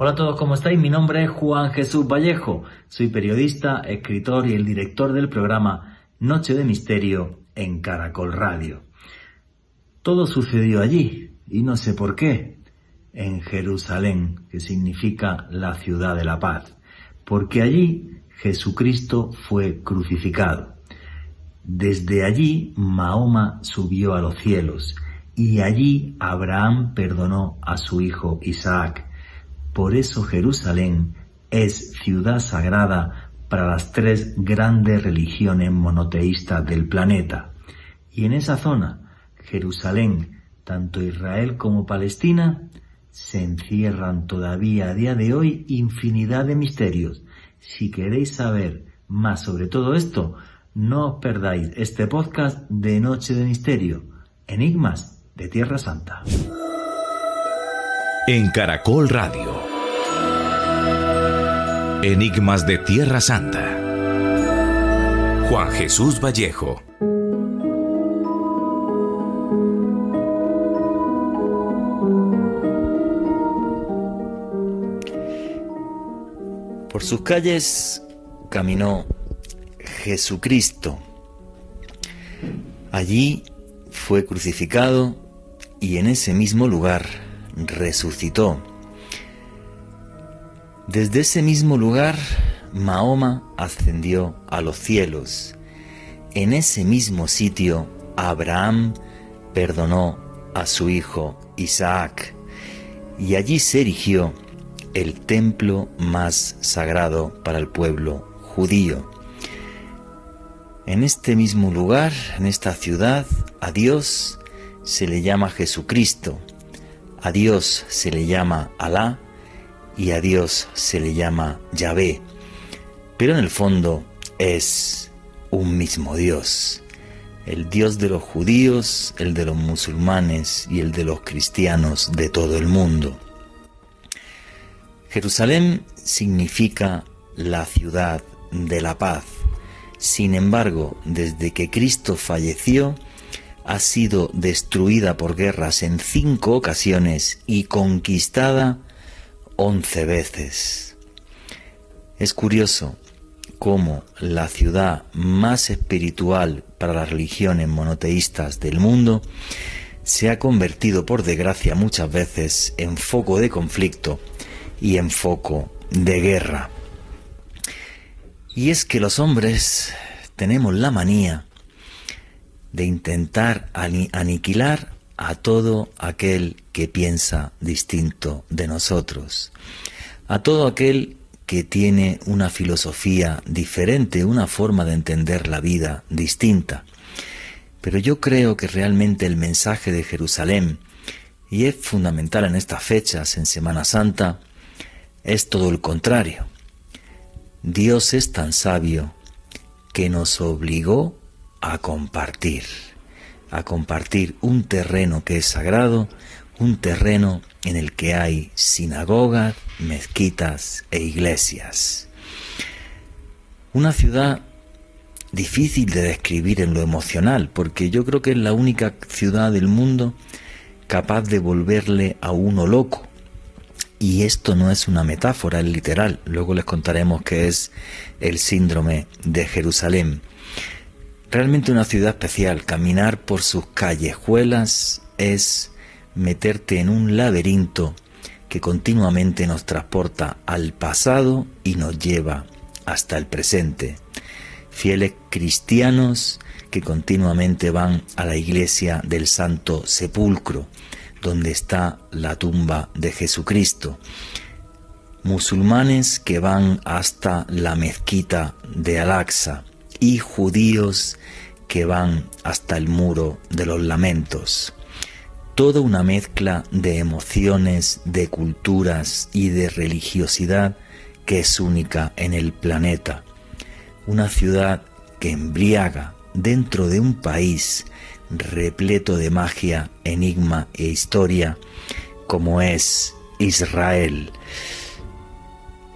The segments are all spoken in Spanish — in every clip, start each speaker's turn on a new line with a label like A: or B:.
A: Hola a todos, ¿cómo estáis? Mi nombre es Juan Jesús Vallejo. Soy periodista, escritor y el director del programa Noche de Misterio en Caracol Radio. Todo sucedió allí, y no sé por qué, en Jerusalén, que significa la ciudad de la paz, porque allí Jesucristo fue crucificado. Desde allí Mahoma subió a los cielos, y allí Abraham perdonó a su hijo Isaac por eso Jerusalén es ciudad sagrada para las tres grandes religiones monoteístas del planeta. Y en esa zona, Jerusalén, tanto Israel como Palestina, se encierran todavía a día de hoy infinidad de misterios. Si queréis saber más sobre todo esto, no os perdáis este podcast de Noche de Misterio, Enigmas de Tierra Santa.
B: En Caracol Radio. Enigmas de Tierra Santa. Juan Jesús Vallejo.
A: Por sus calles caminó Jesucristo. Allí fue crucificado y en ese mismo lugar resucitó. Desde ese mismo lugar, Mahoma ascendió a los cielos. En ese mismo sitio, Abraham perdonó a su hijo Isaac, y allí se erigió el templo más sagrado para el pueblo judío. En este mismo lugar, en esta ciudad, a Dios se le llama Jesucristo, a Dios se le llama Alá, y a Dios se le llama Yahvé, pero en el fondo es un mismo Dios, el Dios de los judíos, el de los musulmanes y el de los cristianos de todo el mundo. Jerusalén significa la ciudad de la paz. Sin embargo, desde que Cristo falleció, ha sido destruida por guerras en cinco ocasiones y conquistada once veces. Es curioso cómo la ciudad más espiritual para las religiones monoteístas del mundo se ha convertido por desgracia muchas veces en foco de conflicto y en foco de guerra. Y es que los hombres tenemos la manía de intentar aniquilar a todo aquel que piensa distinto de nosotros, a todo aquel que tiene una filosofía diferente, una forma de entender la vida distinta. Pero yo creo que realmente el mensaje de Jerusalén, y es fundamental en estas fechas, en Semana Santa, es todo el contrario. Dios es tan sabio que nos obligó a compartir a compartir un terreno que es sagrado, un terreno en el que hay sinagogas, mezquitas e iglesias. Una ciudad difícil de describir en lo emocional, porque yo creo que es la única ciudad del mundo capaz de volverle a uno loco. Y esto no es una metáfora, es literal. Luego les contaremos qué es el síndrome de Jerusalén. Realmente una ciudad especial, caminar por sus callejuelas es meterte en un laberinto que continuamente nos transporta al pasado y nos lleva hasta el presente. Fieles cristianos que continuamente van a la iglesia del Santo Sepulcro, donde está la tumba de Jesucristo. Musulmanes que van hasta la mezquita de Al-Aqsa y judíos que van hasta el muro de los lamentos. Toda una mezcla de emociones, de culturas y de religiosidad que es única en el planeta. Una ciudad que embriaga dentro de un país repleto de magia, enigma e historia como es Israel.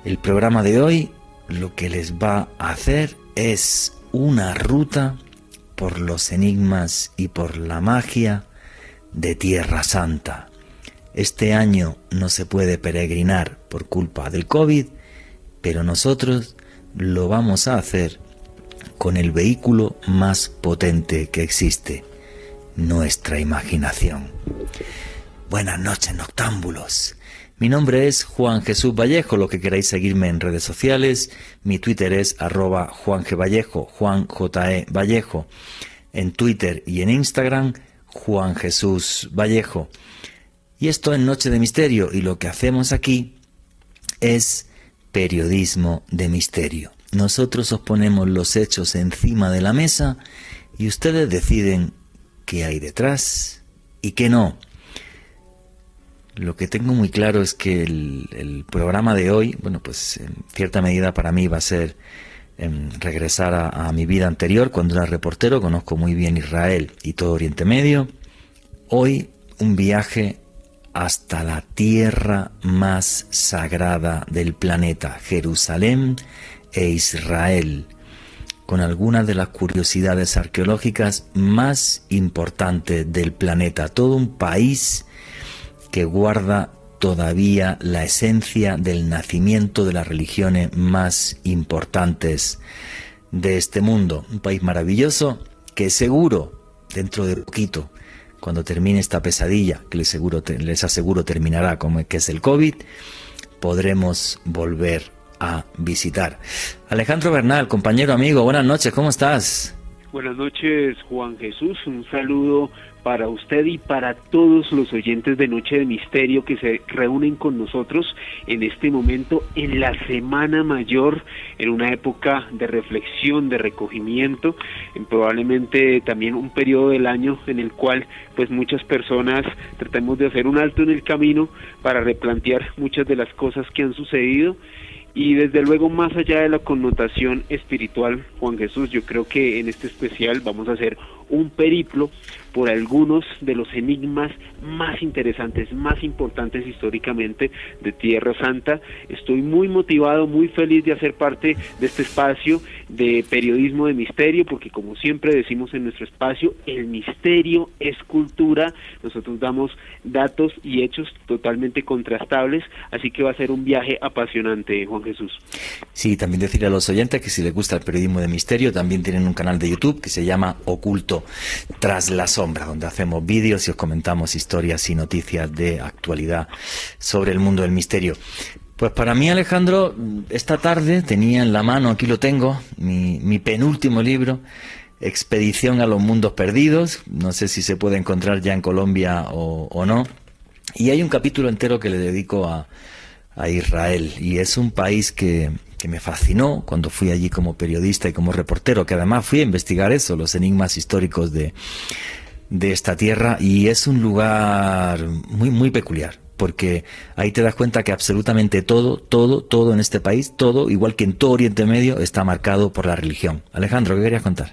A: El programa de hoy lo que les va a hacer es una ruta por los enigmas y por la magia de Tierra Santa. Este año no se puede peregrinar por culpa del COVID, pero nosotros lo vamos a hacer con el vehículo más potente que existe, nuestra imaginación. Buenas noches, noctámbulos. Mi nombre es Juan Jesús Vallejo, lo que queráis seguirme en redes sociales. Mi Twitter es arroba Juan G. Vallejo, Juan J. E. Vallejo. En Twitter y en Instagram, Juan Jesús Vallejo. Y esto es Noche de Misterio y lo que hacemos aquí es periodismo de misterio. Nosotros os ponemos los hechos encima de la mesa y ustedes deciden qué hay detrás y qué no. Lo que tengo muy claro es que el, programa de hoy, bueno, pues en cierta medida para mí va a ser em, regresar a, mi vida anterior cuando era reportero, conozco muy bien Israel y todo Oriente Medio. Hoy un viaje hasta la tierra más sagrada del planeta, Jerusalén e Israel, con algunas de las curiosidades arqueológicas más importantes del planeta, todo un país que guarda todavía la esencia del nacimiento de las religiones más importantes de este mundo. Un país maravilloso que seguro, dentro de poquito, cuando termine esta pesadilla, que les, seguro, les aseguro terminará como que es el COVID, podremos volver a visitar. Alejandro Bernal, compañero amigo, buenas noches, ¿cómo estás?
C: Buenas noches, Juan Jesús. Un saludo para usted y para todos los oyentes de Noche de Misterio que se reúnen con nosotros en este momento, en la Semana Mayor, en una época de reflexión, de recogimiento, en probablemente también un periodo del año en el cual pues muchas personas tratamos de hacer un alto en el camino para replantear muchas de las cosas que han sucedido y desde luego, más allá de la connotación espiritual, Juan Jesús, yo creo que en este especial vamos a hacer un periplo por algunos de los enigmas más interesantes, más importantes históricamente de Tierra Santa. Estoy muy motivado, muy feliz de hacer parte de este espacio de periodismo de misterio, porque como siempre decimos en nuestro espacio, el misterio es cultura. Nosotros damos datos y hechos totalmente contrastables, así que va a ser un viaje apasionante, Juan Jesús.
A: Sí, también decirle a los oyentes que si les gusta el periodismo de misterio, también tienen un canal de YouTube que se llama Oculto tras la sombra, donde hacemos vídeos y os comentamos historias y noticias de actualidad sobre el mundo del misterio. Pues para mí, Alejandro, esta tarde tenía en la mano, aquí lo tengo, mi, penúltimo libro, Expedición a los Mundos Perdidos. No sé si se puede encontrar ya en Colombia o, no. Y hay un capítulo entero que le dedico a, Israel. Y es un país que, que me fascinó cuando fui allí como periodista y como reportero, que además fui a investigar eso, los enigmas históricos de, de esta tierra, y es un lugar muy, muy peculiar porque ahí te das cuenta que absolutamente todo, todo, todo en este país, todo, igual que en todo Oriente Medio, está marcado por la religión. Alejandro, ¿qué querías contar?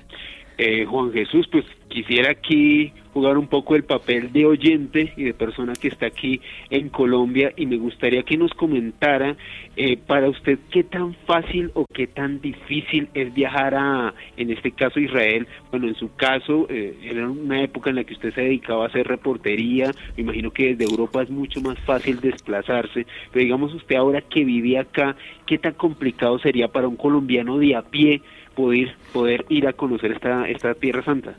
C: Eh, Juan Jesús, pues quisiera aquí jugar un poco el papel de oyente y de persona que está aquí en Colombia y me gustaría que nos comentara eh, para usted qué tan fácil o qué tan difícil es viajar a, en este caso, Israel. Bueno, en su caso, eh, era una época en la que usted se dedicaba a hacer reportería, me imagino que desde Europa es mucho más fácil desplazarse, pero digamos usted ahora que vive acá, ¿qué tan complicado sería para un colombiano de a pie poder, poder ir a conocer esta, esta Tierra Santa?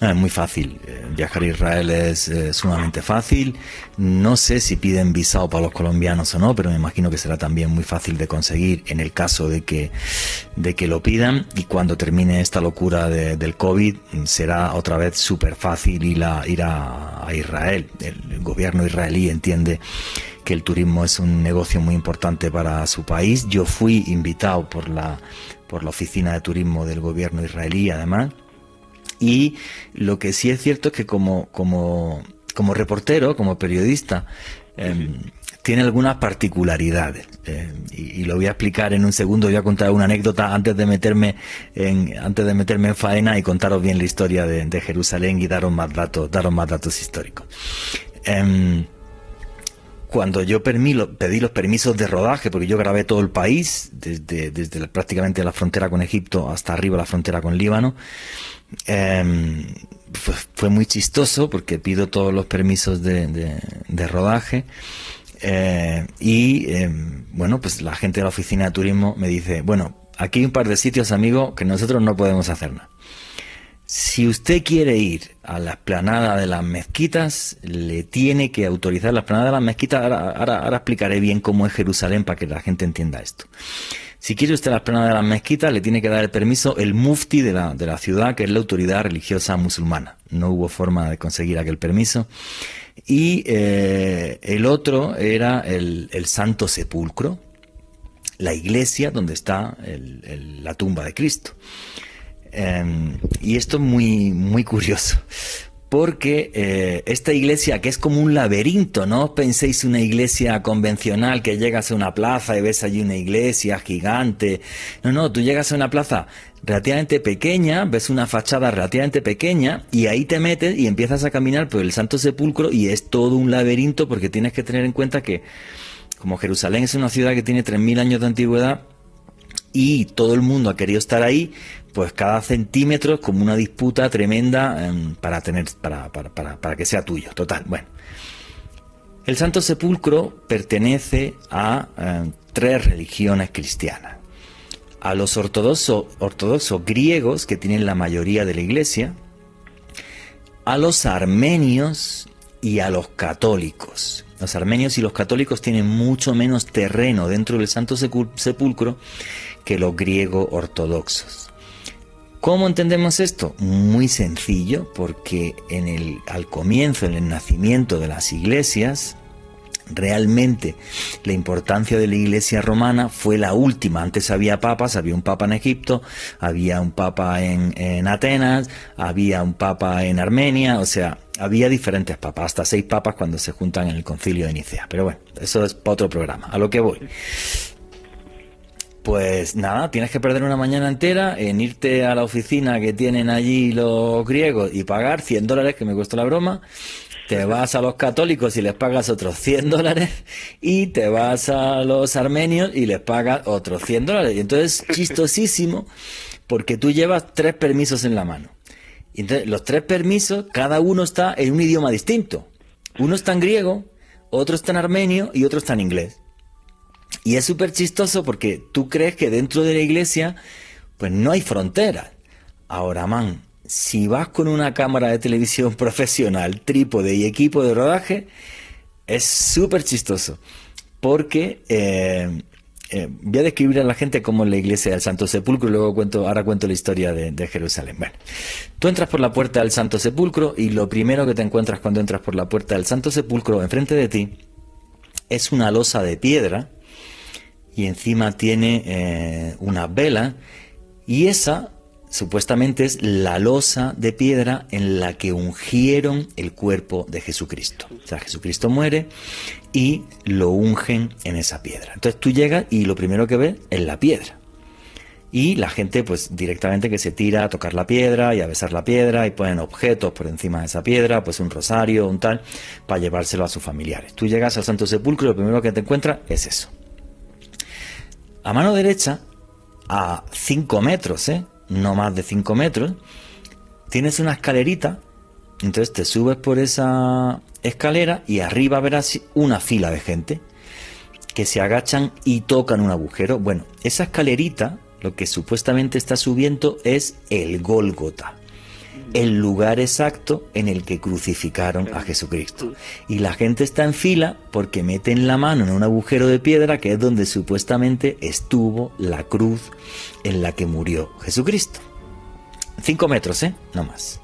A: Ah, muy fácil. Eh, viajar a Israel es eh, sumamente fácil. No sé si piden visado para los colombianos o no, pero me imagino que será también muy fácil de conseguir en el caso de que, de que lo pidan. Y cuando termine esta locura del COVID, será otra vez súper fácil ir, a, ir a, Israel. El gobierno israelí entiende que el turismo es un negocio muy importante para su país. Yo fui invitado por la, por la oficina de turismo del gobierno israelí, además y lo que sí es cierto es que como, como, como reportero, como periodista, em, tiene algunas particularidades em, y, lo voy a explicar en un segundo. Voy a contar una anécdota antes de meterme en antes de meterme en faena y contaros bien la historia de, Jerusalén y daros más datos, daros más datos históricos. Em, cuando yo pedí los permisos de rodaje, porque yo grabé todo el país, desde, prácticamente la frontera con Egipto hasta arriba la frontera con Líbano, Em, fue, muy chistoso porque pido todos los permisos de, rodaje. Eh, y eh, bueno, pues la gente de la oficina de turismo me dice, bueno, aquí hay un par de sitios, amigo, que nosotros no podemos hacer nada. Si usted quiere ir a la esplanada de las mezquitas, le tiene que autorizar la esplanada de las mezquitas. Ahora, explicaré bien cómo es Jerusalén para que la gente entienda esto. Si quiere usted la esplanada de las mezquitas, le tiene que dar el permiso el mufti de la, de la ciudad, que es la autoridad religiosa musulmana. No hubo forma de conseguir aquel permiso y eh, el otro era el, Santo Sepulcro, la iglesia donde está la tumba de Cristo. Em, y esto es muy, muy curioso, porque eh, esta iglesia que es como un laberinto, no penséis una iglesia convencional que llegas a una plaza y ves allí una iglesia gigante, no, no, tú llegas a una plaza relativamente pequeña, ves una fachada relativamente pequeña y ahí te metes y empiezas a caminar por el Santo Sepulcro y es todo un laberinto porque tienes que tener en cuenta que como Jerusalén es una ciudad que tiene 3.000 años de antigüedad y todo el mundo ha querido estar ahí, pues cada centímetro es como una disputa tremenda em, para, tener, para, para, para, que sea tuyo. Total, bueno. El Santo Sepulcro pertenece a em, tres religiones cristianas a los ortodoxos, ortodoxos griegos, que tienen la mayoría de la iglesia, a los armenios y a los católicos. Los armenios y los católicos tienen mucho menos terreno dentro del Santo Sepulcro que los griegos ortodoxos. ¿Cómo entendemos esto? Muy sencillo, porque en al comienzo, en el nacimiento de las iglesias, realmente la importancia de la iglesia romana fue la última. Antes había papas, había un papa en Egipto, había un papa en, Atenas, había un papa en Armenia, o sea, había diferentes papas, hasta seis papas cuando se juntan en el concilio de Nicea. Pero bueno, eso es para otro programa. A lo que voy. Pues nada, tienes que perder una mañana entera en irte a la oficina que tienen allí los griegos y pagar 100 dólares, que me costó la broma, te vas a los católicos y les pagas otros 100 dólares y te vas a los armenios y les pagas otros 100 dólares. Y entonces chistosísimo porque tú llevas tres permisos en la mano. Entonces los tres permisos, cada uno está en un idioma distinto. Uno está en griego, otro está en armenio y otro está en inglés. Y es súper chistoso porque tú crees que dentro de la iglesia pues no hay fronteras. Ahora, man, si vas con una cámara de televisión profesional, trípode y equipo de rodaje, es súper chistoso. Porque eh, eh, voy a describir a la gente cómo es la iglesia del Santo Sepulcro y luego cuento, ahora cuento la historia de, de, Jerusalén. Bueno, tú entras por la puerta del Santo Sepulcro y lo primero que te encuentras cuando entras por la puerta del Santo Sepulcro enfrente de ti es una losa de piedra y encima tiene eh, una vela y esa supuestamente es la losa de piedra en la que ungieron el cuerpo de Jesucristo. O sea, Jesucristo muere y lo ungen en esa piedra. Entonces tú llegas y lo primero que ves es la piedra. Y la gente pues directamente que se tira a tocar la piedra y a besar la piedra y ponen objetos por encima de esa piedra, pues un rosario, un tal, para llevárselo a sus familiares. Tú llegas al Santo Sepulcro y lo primero que te encuentras es eso. A mano derecha, a 5 metros, ¿eh? No más de 5 metros, tienes una escalerita, entonces te subes por esa escalera y arriba verás una fila de gente que se agachan y tocan un agujero. Bueno, esa escalerita, lo que supuestamente está subiendo es el Gólgota el lugar exacto en el que crucificaron a Jesucristo. Y la gente está en fila porque meten la mano en un agujero de piedra que es donde supuestamente estuvo la cruz en la que murió Jesucristo. Cinco metros, ¿eh? No más.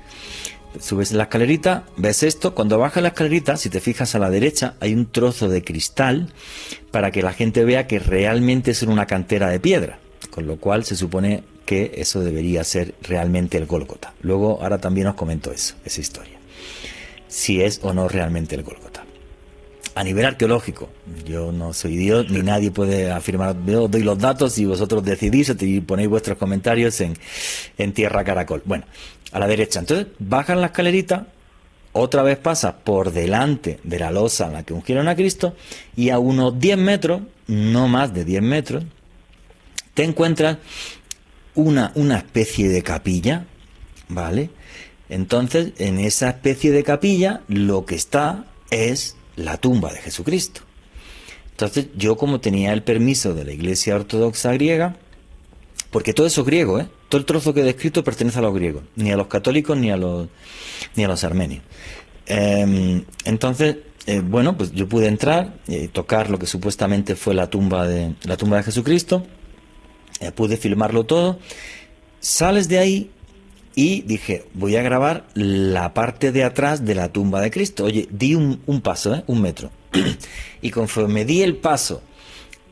A: Subes la escalerita, ves esto, cuando bajas la escalerita, si te fijas a la derecha, hay un trozo de cristal para que la gente vea que realmente es una cantera de piedra, con lo cual se supone que eso debería ser realmente el Gólgota. Luego, ahora también os comento eso, esa historia. Si es o no realmente el Gólgota. A nivel arqueológico, yo no soy Dios, ni nadie puede afirmar, yo doy los datos y vosotros decidís y ponéis vuestros comentarios en, en Tierra Caracol. Bueno, a la derecha. Entonces, bajan la escalerita, otra vez pasa por delante de la losa en la que ungieron a Cristo y a unos 10 metros, no más de 10 metros, te encuentras una, una especie de capilla, ¿vale? Entonces, en esa especie de capilla, lo que está es la tumba de Jesucristo. Entonces yo como tenía el permiso de la Iglesia Ortodoxa griega, porque todo eso es griego, ¿eh? todo el trozo que he descrito pertenece a los griegos, ni a los católicos ni a los, ni a los armenios. Em, entonces, eh, bueno, pues yo pude entrar y tocar lo que supuestamente fue la tumba de, la tumba de Jesucristo, eh, pude filmarlo todo, sales de ahí y dije, voy a grabar la parte de atrás de la tumba de Cristo. Oye, di un, un paso, ¿eh? un metro. y conforme di el paso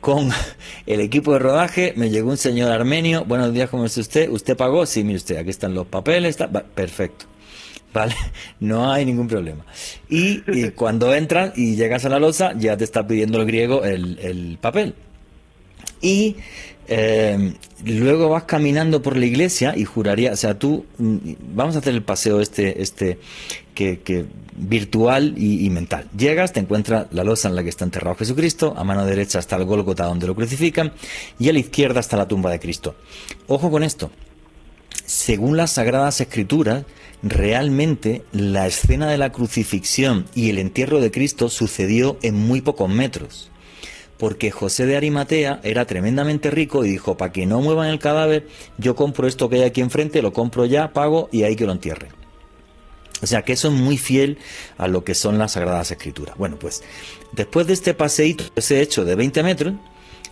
A: con el equipo de rodaje, me llegó un señor armenio, buenos días, ¿cómo es usted? ¿Usted pagó? Sí, mire usted, aquí están los papeles, está, perfecto. ¿Vale? No hay ningún problema. Y, cuando entran y llegas a la losa, ya te está pidiendo el griego el, el papel. Y eh, luego vas caminando por la iglesia y juraría, o sea, tú, mm, vamos a hacer el paseo este, este, que, virtual y, mental. Llegas, te encuentras la losa en la que está enterrado Jesucristo, a mano derecha está el Gólgota donde lo crucifican y a la izquierda está la tumba de Cristo. Ojo con esto. Según las Sagradas Escrituras, realmente la escena de la crucifixión y el entierro de Cristo sucedió en muy pocos metros porque José de Arimatea era tremendamente rico y dijo, para que no muevan el cadáver, yo compro esto que hay aquí enfrente, lo compro ya, pago y ahí que lo entierre. O sea que eso es muy fiel a lo que son las Sagradas Escrituras. Bueno, pues después de este paseíto, ese hecho de 20 metros,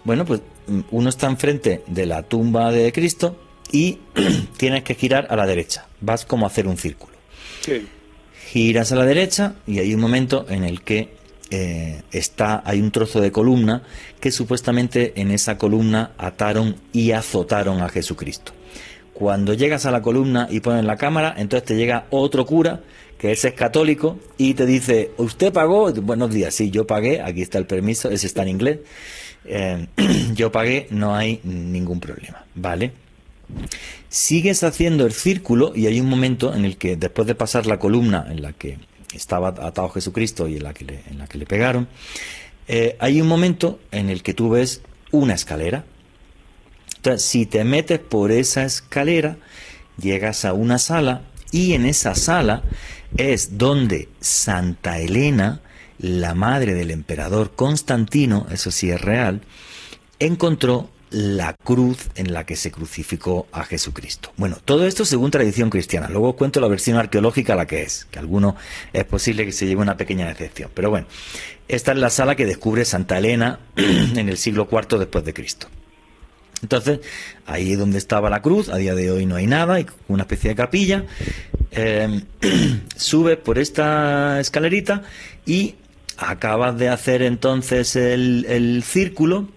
A: bueno, pues mm, uno está enfrente de la tumba de Cristo y tienes que girar a la derecha. Vas como a hacer un círculo. Giras a la derecha y hay un momento en el que eh, está, hay un trozo de columna que supuestamente en esa columna ataron y azotaron a Jesucristo. Cuando llegas a la columna y pones la cámara, entonces te llega otro cura, que ese es católico, y te dice, ¿usted pagó? Buenos días, sí, yo pagué, aquí está el permiso, ese está en inglés. Eh, yo pagué, no hay ningún problema, ¿vale? Sigues haciendo el círculo y hay un momento en el que después de pasar la columna en la que estaba atado Jesucristo y en la que le, en la que le pegaron, eh, hay un momento en el que tú ves una escalera. Entonces, si te metes por esa escalera, llegas a una sala y en esa sala es donde Santa Elena, la madre del emperador Constantino, eso sí es real, encontró la cruz en la que se crucificó a Jesucristo. Bueno, todo esto según tradición cristiana. Luego cuento la versión arqueológica la que es, que alguno es posible que se lleve una pequeña decepción. Pero bueno, esta es la sala que descubre Santa Elena en el siglo IV después de Cristo. Entonces, ahí es donde estaba la cruz, a día de hoy no hay nada, hay una especie de capilla. Eh, sube por esta escalerita y acabas de hacer entonces el círculo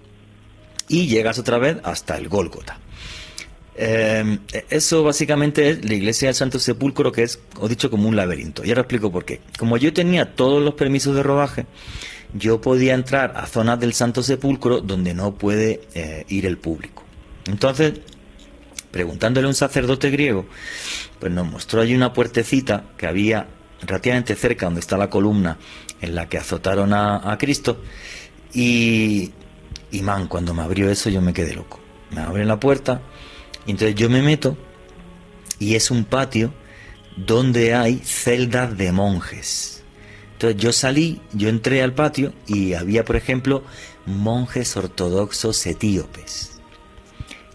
A: y llegas otra vez hasta el Gólgota. Eh, eso básicamente es la iglesia del Santo Sepulcro, que es, os dicho, como un laberinto. Y ahora explico por qué. Como yo tenía todos los permisos de rodaje, yo podía entrar a zonas del Santo Sepulcro donde no puede eh, ir el público. Entonces, preguntándole a un sacerdote griego, pues nos mostró allí una puertecita que había relativamente cerca donde está la columna en la que azotaron a, a Cristo. Y, y man, cuando me abrió eso yo me quedé loco. Me abren la puerta y entonces yo me meto y es un patio donde hay celdas de monjes. Entonces yo salí, yo entré al patio y había, por ejemplo, monjes ortodoxos etíopes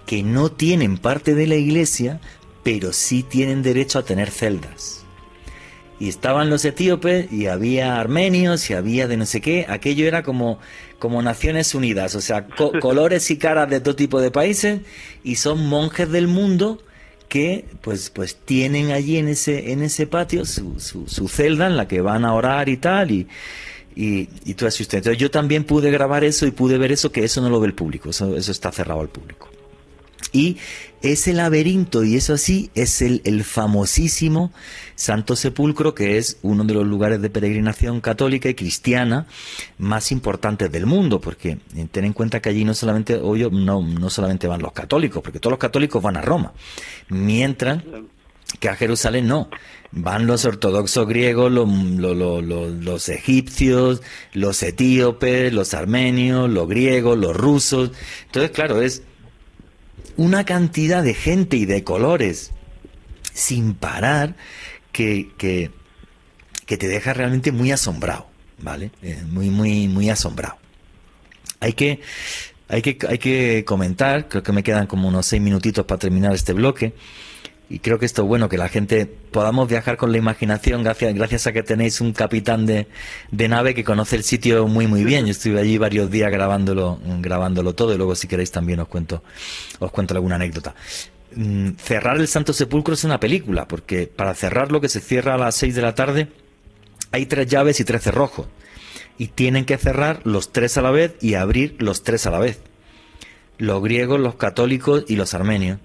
A: que no tienen parte de la iglesia, pero sí tienen derecho a tener celdas. Y estaban los etíopes y había armenios y había de no sé qué. Aquello era como como Naciones Unidas, o sea, colores y caras de todo tipo de países y son monjes del mundo que pues pues tienen allí en ese en ese patio su, su, celda en la que van a orar y tal y y, y todo eso. Entonces yo también pude grabar eso y pude ver eso, que eso no lo ve el público, eso, eso está cerrado al público. Y ese laberinto, y eso así, es el, el, famosísimo Santo Sepulcro, que es uno de los lugares de peregrinación católica y cristiana más importantes del mundo, porque ten en cuenta que allí no solamente, no, no solamente van los católicos, porque todos los católicos van a Roma, mientras que a Jerusalén no. Van los ortodoxos griegos, los, los, los, egipcios, los etíopes, los armenios, los griegos, los rusos. Entonces, claro, es una cantidad de gente y de colores sin parar que, que, te deja realmente muy asombrado, ¿vale? Eh, muy, muy, muy asombrado. Hay que, hay que, hay que comentar, creo que me quedan como unos seis minutitos para terminar este bloque. Y creo que esto es bueno, que la gente podamos viajar con la imaginación gracias, gracias a que tenéis un capitán de, de nave que conoce el sitio muy muy bien. Yo estuve allí varios días grabándolo, grabándolo todo y luego si queréis también os cuento, os cuento alguna anécdota. Mm, cerrar el Santo Sepulcro es una película, porque para cerrarlo que se cierra a las 6 de la tarde, hay tres llaves y tres cerrojos. Y tienen que cerrar los tres a la vez y abrir los tres a la vez. Los griegos, los católicos y los armenios.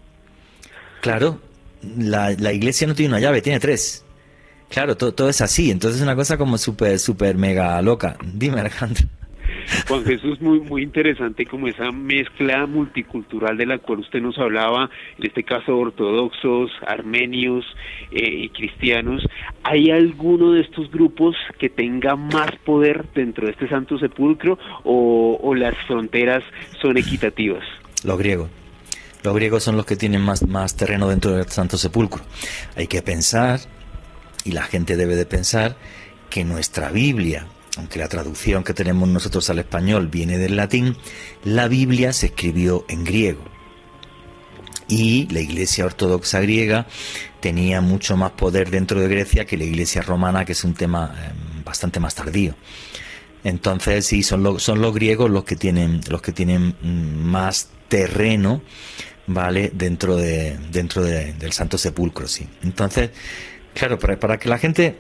A: Claro, la, la iglesia no tiene una llave, tiene tres. Claro, todo, todo es así. Entonces es una cosa como súper, súper mega loca. Dime, Alejandro.
C: Juan Jesús, muy, muy interesante como esa mezcla multicultural de la cual usted nos hablaba, en este caso ortodoxos, armenios eh, y cristianos. ¿Hay alguno de estos grupos que tenga más poder dentro de este Santo Sepulcro o, o las fronteras son equitativas?
A: Los griegos. Los griegos son los que tienen más, más terreno dentro del Santo Sepulcro. Hay que pensar, y la gente debe de pensar, que nuestra Biblia, aunque la traducción que tenemos nosotros al español viene del latín, la Biblia se escribió en griego. Y la Iglesia Ortodoxa griega tenía mucho más poder dentro de Grecia que la Iglesia romana, que es un tema eh, bastante más tardío. Entonces, sí, son, los son los griegos los que tienen, los que tienen mm, más terreno, ¿vale? Dentro, de, dentro del Santo Sepulcro, sí. Entonces, claro, para, para que la gente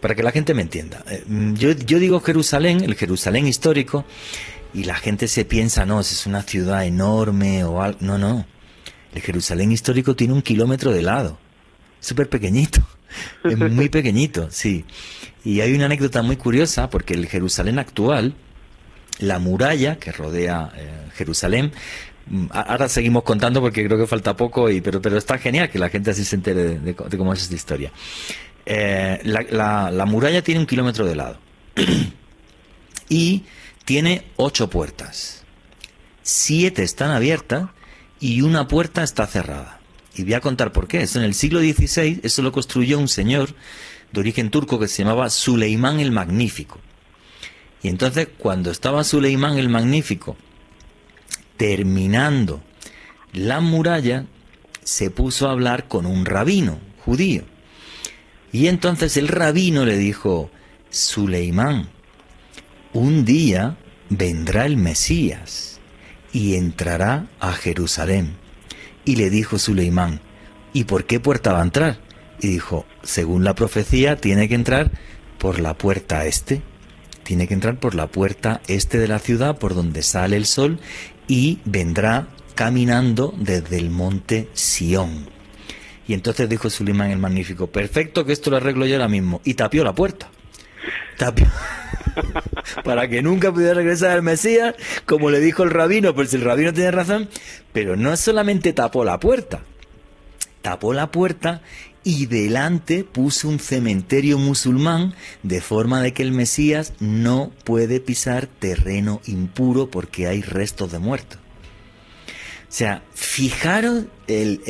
A: para que la gente me entienda. Eh, yo, yo digo Jerusalén, el Jerusalén histórico, y la gente se piensa, no, es una ciudad enorme o algo. No, no. El Jerusalén histórico tiene un kilómetro de lado. Súper pequeñito. Es muy pequeñito, sí. Y hay una anécdota muy curiosa, porque el Jerusalén actual, la muralla que rodea eh, Jerusalén, mm, ahora seguimos contando porque creo que falta poco, y, pero, pero está genial que la gente así se entere de, cómo es esta historia. Eh, la, muralla tiene un kilómetro de lado y tiene ocho puertas. Siete están abiertas y una puerta está cerrada. Y voy a contar por qué. Eso en el siglo XVI, eso lo construyó un señor de origen turco que se llamaba Suleimán el Magnífico. Y entonces, cuando estaba Suleimán el Magnífico terminando la muralla, se puso a hablar con un rabino judío. Y entonces el rabino le dijo, Suleimán, un día vendrá el Mesías y entrará a Jerusalén. Y le dijo Suleimán, ¿y por qué puerta va a entrar? Y dijo, según la profecía, tiene que entrar por la puerta este. Tiene que entrar por la puerta este de la ciudad, por donde sale el sol, y vendrá caminando desde el monte Sión. Y entonces dijo Sulimán el Magnífico, perfecto que esto lo arreglo yo ahora mismo. Y tapió la puerta. Tapió. Para que nunca pudiera regresar el Mesías, como le dijo el rabino, pues el rabino tiene razón, pero no solamente tapó la puerta, tapó la puerta y delante puso un cementerio musulmán de forma de que el Mesías no puede pisar terreno impuro porque hay restos de muertos. O sea, fijaros el,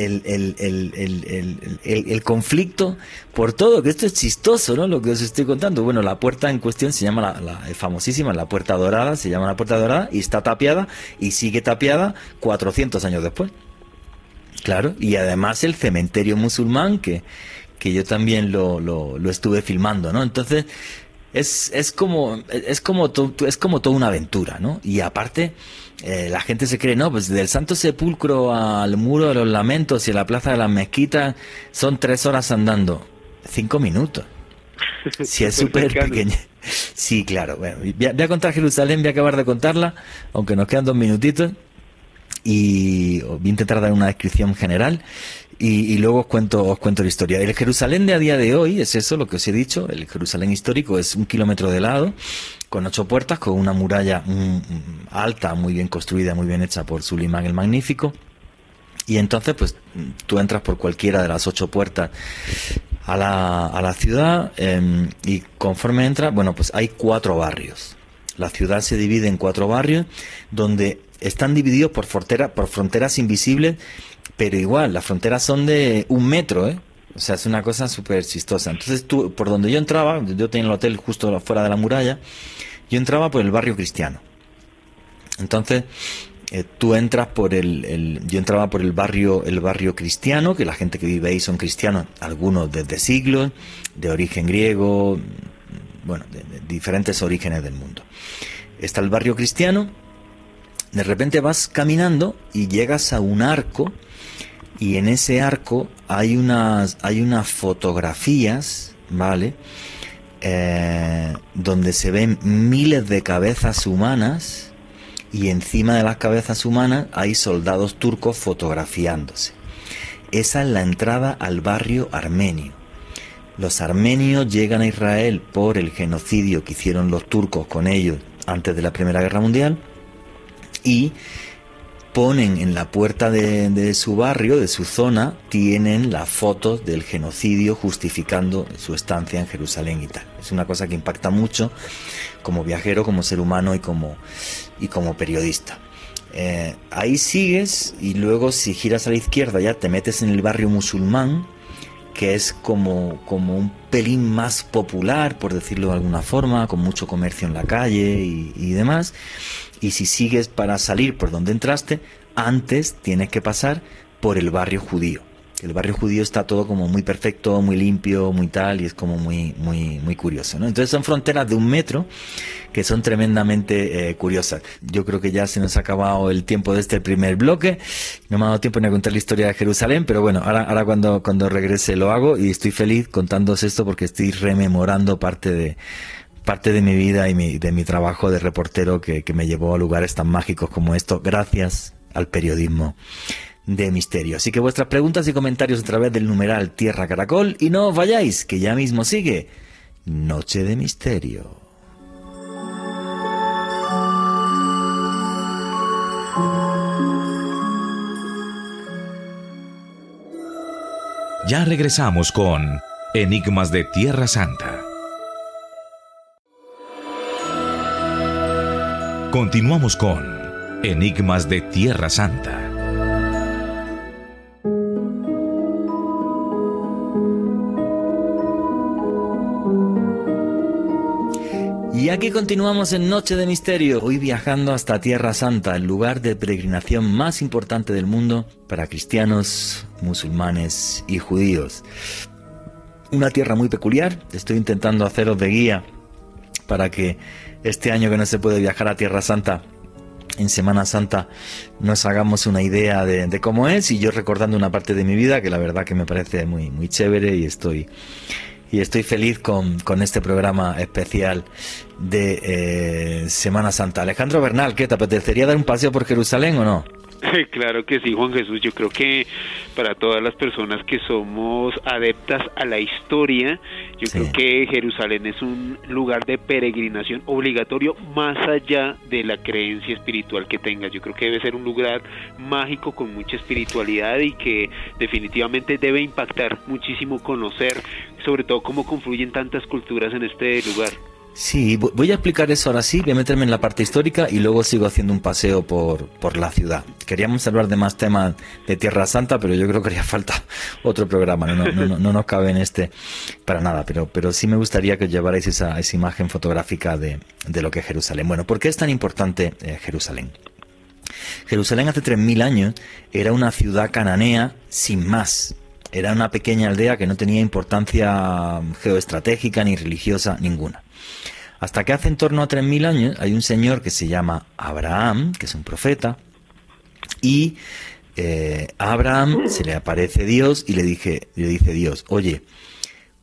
A: el, conflicto por todo, que esto es chistoso, ¿no? Lo que os estoy contando. Bueno, la puerta en cuestión se llama la, la famosísima, la puerta dorada, se llama la puerta dorada y está tapiada y sigue tapiada 400 años después. Claro, y además el cementerio musulmán que, que yo también lo, lo, estuve filmando, ¿no? Entonces, es, es como, es como, es como toda una aventura, ¿no? Y aparte, eh, la gente se cree, no, pues del Santo Sepulcro al Muro de los Lamentos y a la Plaza de las Mezquitas son tres horas andando. Cinco minutos. Si es súper pequeño. Sí, claro. Bueno, voy a, contar Jerusalén, voy a acabar de contarla, aunque nos quedan dos minutitos. Y voy a intentar dar una descripción general y, luego os cuento, os cuento la historia. El Jerusalén de a día de hoy es eso, lo que os he dicho. El Jerusalén histórico es un kilómetro de lado, con ocho puertas, con una muralla alta, muy bien construida, muy bien hecha por Sulimán el Magnífico. Y entonces, pues tú entras por cualquiera de las ocho puertas a la, a la ciudad em, y conforme entras, bueno, pues hay cuatro barrios. La ciudad se divide en cuatro barrios donde están divididos por, por fronteras invisibles pero igual, las fronteras son de un metro, ¿eh? O sea, es una cosa súper chistosa. Entonces, tú, por donde yo entraba, yo tenía el hotel justo fuera de la muralla, yo entraba por el barrio cristiano. Entonces, eh, tú entras por el, yo entraba por el barrio el barrio cristiano que la gente que vive ahí son cristianos algunos desde siglos de origen griego bueno de, diferentes orígenes del mundo está el barrio cristiano de repente vas caminando y llegas a un arco y en ese arco hay unas hay unas fotografías vale eh, donde se ven miles de cabezas humanas y encima de las cabezas humanas hay soldados turcos fotografiándose. Esa es la entrada al barrio armenio. Los armenios llegan a Israel por el genocidio que hicieron los turcos con ellos antes de la Primera Guerra Mundial y ponen en la puerta de, su barrio, de su zona, tienen las fotos del genocidio justificando su estancia en Jerusalén y tal. Es una cosa que impacta mucho como viajero, como ser humano y como, y como periodista. Eh, ahí sigues y luego si giras a la izquierda ya te metes en el barrio musulmán, que es como, como un pelín más popular, por decirlo de alguna forma, con mucho comercio en la calle y, y demás. Y si sigues para salir por donde entraste, antes tienes que pasar por el barrio judío el barrio judío está todo como muy perfecto, muy limpio, muy tal, y es como muy, muy, muy curioso, ¿no? Entonces son fronteras de un metro que son tremendamente eh, curiosas. Yo creo que ya se nos ha acabado el tiempo de este primer bloque. No me ha dado tiempo ni a contar la historia de Jerusalén, pero bueno, ahora, ahora cuando, cuando regrese lo hago y estoy feliz contándoos esto porque estoy rememorando parte de parte de mi vida y de mi trabajo de reportero que, que me llevó a lugares tan mágicos como esto, gracias al periodismo de misterio. Así que vuestras preguntas y comentarios a través del numeral Tierra Caracol y no os vayáis, que ya mismo sigue Noche de Misterio.
B: Ya regresamos con Enigmas de Tierra Santa. Continuamos con Enigmas de Tierra Santa.
A: Y aquí continuamos en Noche de Misterio, hoy viajando hasta Tierra Santa, el lugar de peregrinación más importante del mundo para cristianos, musulmanes y judíos. Una tierra muy peculiar, estoy intentando haceros de guía para que este año que no se puede viajar a Tierra Santa, en Semana Santa nos hagamos una idea de, cómo es y yo recordando una parte de mi vida que la verdad que me parece muy, muy chévere y estoy y estoy feliz con, este programa especial de eh, Semana Santa. Alejandro Bernal, ¿qué te apetecería dar un paseo por Jerusalén o no?
C: Claro que sí, Juan Jesús. Yo creo que para todas las personas que somos adeptas a la historia, yo creo que Jerusalén es un lugar de peregrinación obligatorio más allá de la creencia espiritual que tengas. Yo creo que debe ser un lugar mágico con mucha espiritualidad y que definitivamente debe impactar muchísimo conocer, sobre todo cómo confluyen tantas culturas en este lugar.
A: Sí, voy a explicar eso ahora sí, voy a meterme en la parte histórica y luego sigo haciendo un paseo por, por la ciudad. Queríamos hablar de más temas de Tierra Santa, pero yo creo que haría falta otro programa, no, no, no, nos cabe en este para nada, pero, pero sí me gustaría que llevarais esa, esa imagen fotográfica de, de, lo que es Jerusalén. Bueno, ¿por qué es tan importante eh, Jerusalén? Jerusalén hace 3.000 años era una ciudad cananea sin más. Era una pequeña aldea que no tenía importancia geoestratégica ni religiosa ninguna. Hasta que hace en torno a 3.000 años hay un señor que se llama Abraham, que es un profeta, y eh, a Abraham se le aparece Dios y le, dije, le dice Dios, oye,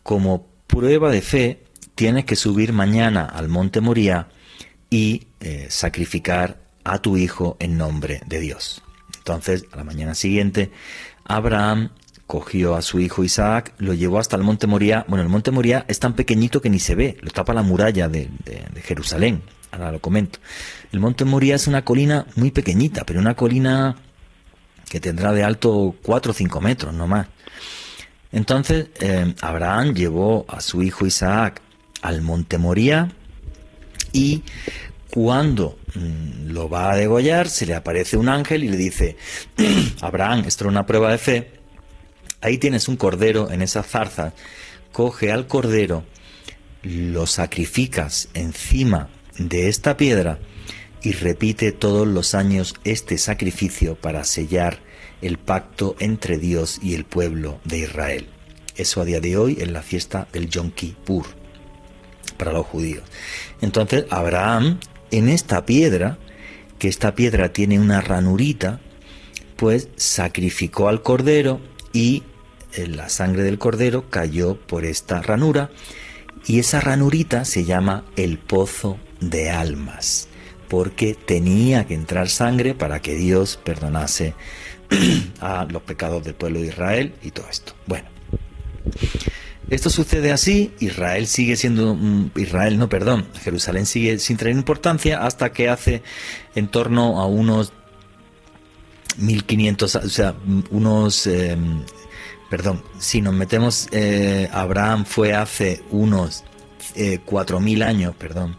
A: como prueba de fe, tienes que subir mañana al monte Moría y eh, sacrificar a tu hijo en nombre de Dios. Entonces, a la mañana siguiente, Abraham cogió a su hijo Isaac, lo llevó hasta el monte Moría. Bueno, el monte Moría es tan pequeñito que ni se ve, lo tapa la muralla de, Jerusalén. Ahora lo comento. El monte Moría es una colina muy pequeñita, pero una colina que tendrá de alto 4 o 5 metros, no más. Entonces, eh, Abraham llevó a su hijo Isaac al monte Moría y cuando mm, lo va a degollar, se le aparece un ángel y le dice, Abraham, esto es una prueba de fe, Ahí tienes un cordero en esa zarza. Coge al cordero, lo sacrificas encima de esta piedra y repite todos los años este sacrificio para sellar el pacto entre Dios y el pueblo de Israel. Eso a día de hoy es la fiesta del Yom Kippur para los judíos. Entonces Abraham en esta piedra, que esta piedra tiene una ranurita, pues sacrificó al cordero y la sangre del cordero cayó por esta ranura y esa ranurita se llama el pozo de almas porque tenía que entrar sangre para que Dios perdonase a los pecados del pueblo de Israel y todo esto. Bueno, esto sucede así, Israel sigue siendo, Israel no, perdón, Jerusalén sigue sin tener importancia hasta que hace en torno a unos 1500, o sea, unos, em, perdón, si nos metemos, eh, Abraham fue hace unos eh, 4000 años, perdón,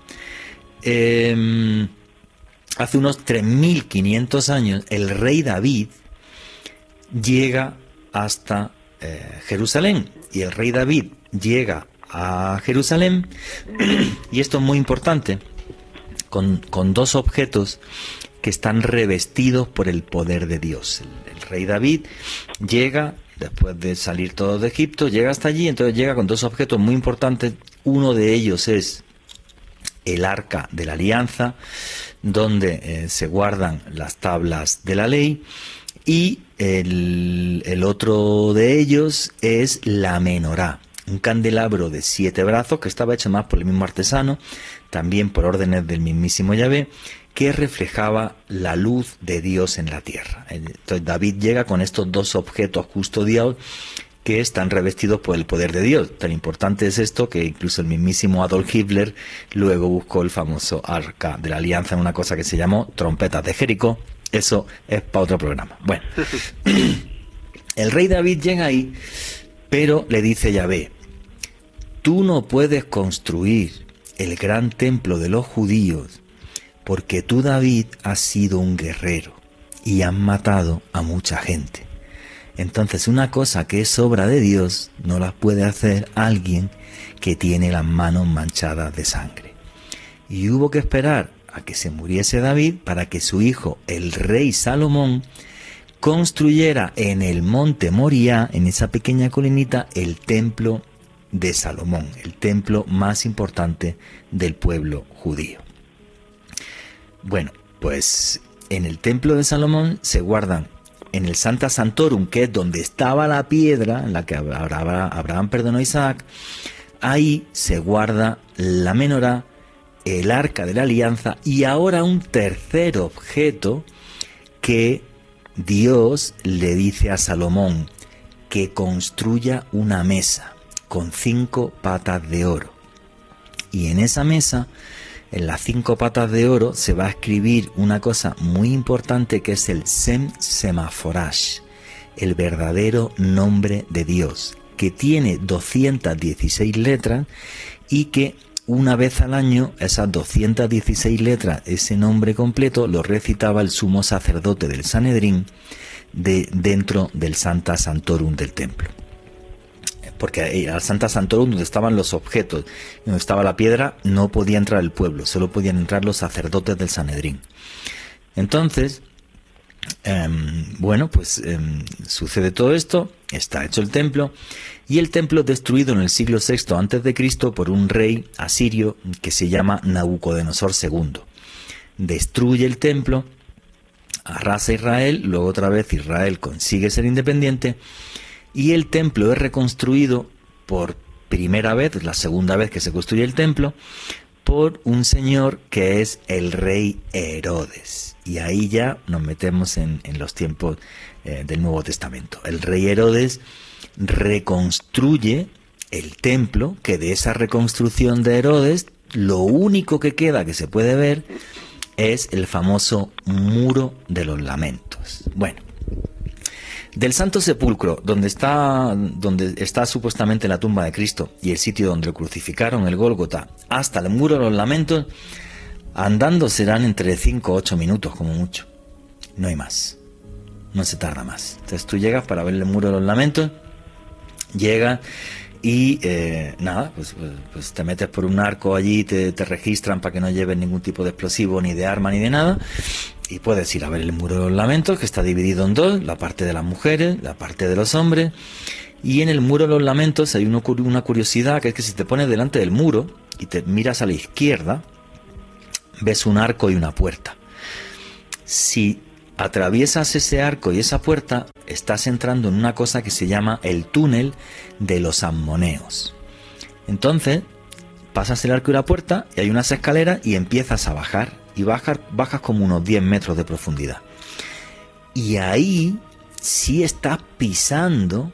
A: em, hace unos 3500 años, el rey David llega hasta eh, Jerusalén y el rey David llega a Jerusalén y esto es muy importante con, dos objetos que están revestidos por el poder de Dios. El, rey David llega después de salir todo de Egipto, llega hasta allí, entonces llega con dos objetos muy importantes. Uno de ellos es el arca de la alianza, donde eh, se guardan las tablas de la ley, y el, otro de ellos es la menorá, un candelabro de siete brazos que estaba hecho más por el mismo artesano, también por órdenes del mismísimo Yahvé, que reflejaba la luz de Dios en la tierra. Entonces David llega con estos dos objetos custodiados que están revestidos por el poder de Dios. Tan importante es esto que incluso el mismísimo Adolf Hitler luego buscó el famoso arca de la alianza en una cosa que se llamó trompetas de Jericó, eso es para otro programa. Bueno, el rey David llega ahí, pero le dice Yahvé, tú no puedes construir el gran templo de los judíos porque tú David has sido un guerrero y has matado a mucha gente. Entonces una cosa que es obra de Dios no la puede hacer alguien que tiene las manos manchadas de sangre. Y hubo que esperar a que se muriese David para que su hijo, el rey Salomón, construyera en el monte Moria, en esa pequeña colinita, el templo de Salomón, el templo más importante del pueblo judío. Bueno, pues en el templo de Salomón se guardan en el Santa Santorum, que es donde estaba la piedra en la que Abraham perdonó a Isaac, ahí se guarda la menorá el arca de la alianza y ahora un tercer objeto que Dios le dice a Salomón que construya una mesa con cinco patas de oro. Y en esa mesa, en las cinco patas de oro, se va a escribir una cosa muy importante que es el Sem Semaforash, el verdadero nombre de Dios, que tiene 216 letras y que una vez al año esas 216 letras, ese nombre completo, lo recitaba el sumo sacerdote del Sanedrín de, dentro del Santa Santorum del templo. Porque al Santa Santorum, donde estaban los objetos, donde estaba la piedra, no podía entrar el pueblo, solo podían entrar los sacerdotes del Sanedrín. Entonces, em, bueno, pues em, sucede todo esto, está hecho el templo, y el templo destruido en el siglo VI a.C. por un rey asirio que se llama Nabucodonosor II. Destruye el templo, arrasa Israel, luego otra vez Israel consigue ser independiente y el templo es reconstruido por primera vez, la segunda vez que se construye el templo, por un señor que es el rey Herodes. Y ahí ya nos metemos en, los tiempos eh, del Nuevo Testamento. El rey Herodes reconstruye el templo, que de esa reconstrucción de Herodes, lo único que queda que se puede ver es el famoso muro de los lamentos. Bueno, del Santo Sepulcro, donde está, donde está supuestamente la tumba de Cristo y el sitio donde lo crucificaron, el Gólgota, hasta el muro de los lamentos, andando serán entre 5 o 8 minutos como mucho. No hay más. No se tarda más. Entonces tú llegas para ver el muro de los lamentos llega y eh, nada, pues, pues, pues, te metes por un arco allí, te, te registran para que no lleves ningún tipo de explosivo, ni de arma, ni de nada. Y puedes ir a ver el muro de los lamentos, que está dividido en dos, la parte de las mujeres, la parte de los hombres. Y en el muro de los lamentos hay una, curiosidad, que es que si te pones delante del muro y te miras a la izquierda, ves un arco y una puerta. Si atraviesas ese arco y esa puerta, estás entrando en una cosa que se llama el túnel de los ammoneos. Entonces, pasas el arco y la puerta y hay unas escaleras y empiezas a bajar. Y bajas, bajas como unos 10 metros de profundidad. Y ahí si estás pisando,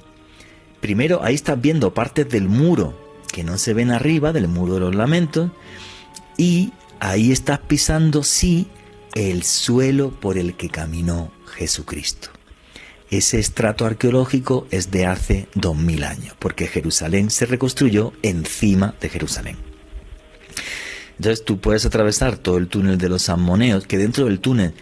A: primero ahí estás viendo partes del muro que no se ven arriba, del muro de los lamentos, y ahí estás pisando, sí, el suelo por el que caminó Jesucristo. Ese estrato arqueológico es de hace 2000 años, porque Jerusalén se reconstruyó encima de Jerusalén. Entonces tú puedes atravesar todo el túnel de los Ammoneos, que dentro del túnel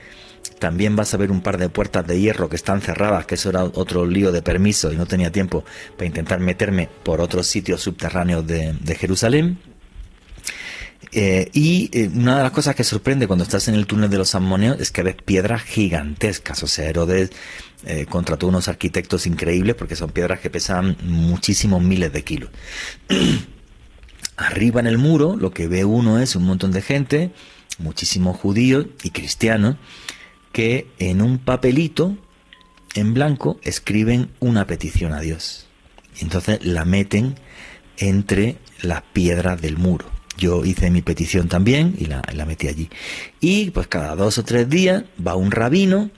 A: también vas a ver un par de puertas de hierro que están cerradas, que eso era otro lío de permiso y no tenía tiempo para intentar meterme por otros sitios subterráneos de, Jerusalén. Eh, y eh, una de las cosas que sorprende cuando estás en el túnel de los Ammoneos es que ves piedras gigantescas. O sea, Herodes eh, contrató unos arquitectos increíbles porque son piedras que pesan muchísimos miles de kilos. Arriba en el muro lo que ve uno es un montón de gente, muchísimos judíos y cristianos, que en un papelito en blanco escriben una petición a Dios. Y entonces la meten entre las piedras del muro. Yo hice mi petición también y la, metí allí. Y pues cada dos o tres días va un rabino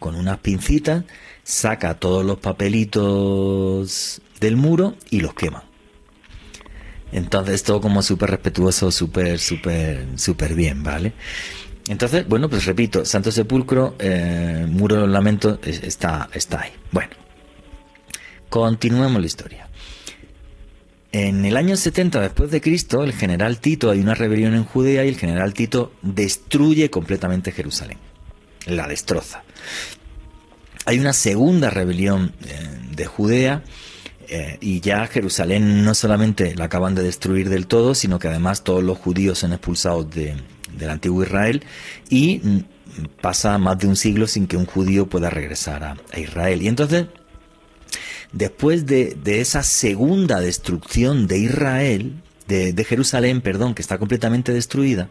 A: con unas pincitas, saca todos los papelitos del muro y los quema. Entonces todo como súper respetuoso, súper, súper, súper bien, ¿vale? Entonces, bueno, pues repito, Santo Sepulcro, eh, Muro de los Lamentos, está, está ahí. Bueno, continuemos la historia. En el año 70 después de Cristo, el general Tito, hay una rebelión en Judea y el general Tito destruye completamente Jerusalén. La destroza. Hay una segunda rebelión eh, de Judea eh, y ya Jerusalén no solamente la acaban de destruir del todo, sino que además todos los judíos son expulsados de, del antiguo Israel y pasa más de un siglo sin que un judío pueda regresar a, a Israel. Y entonces después de, esa segunda destrucción de Israel, de, Jerusalén, perdón, que está completamente destruida,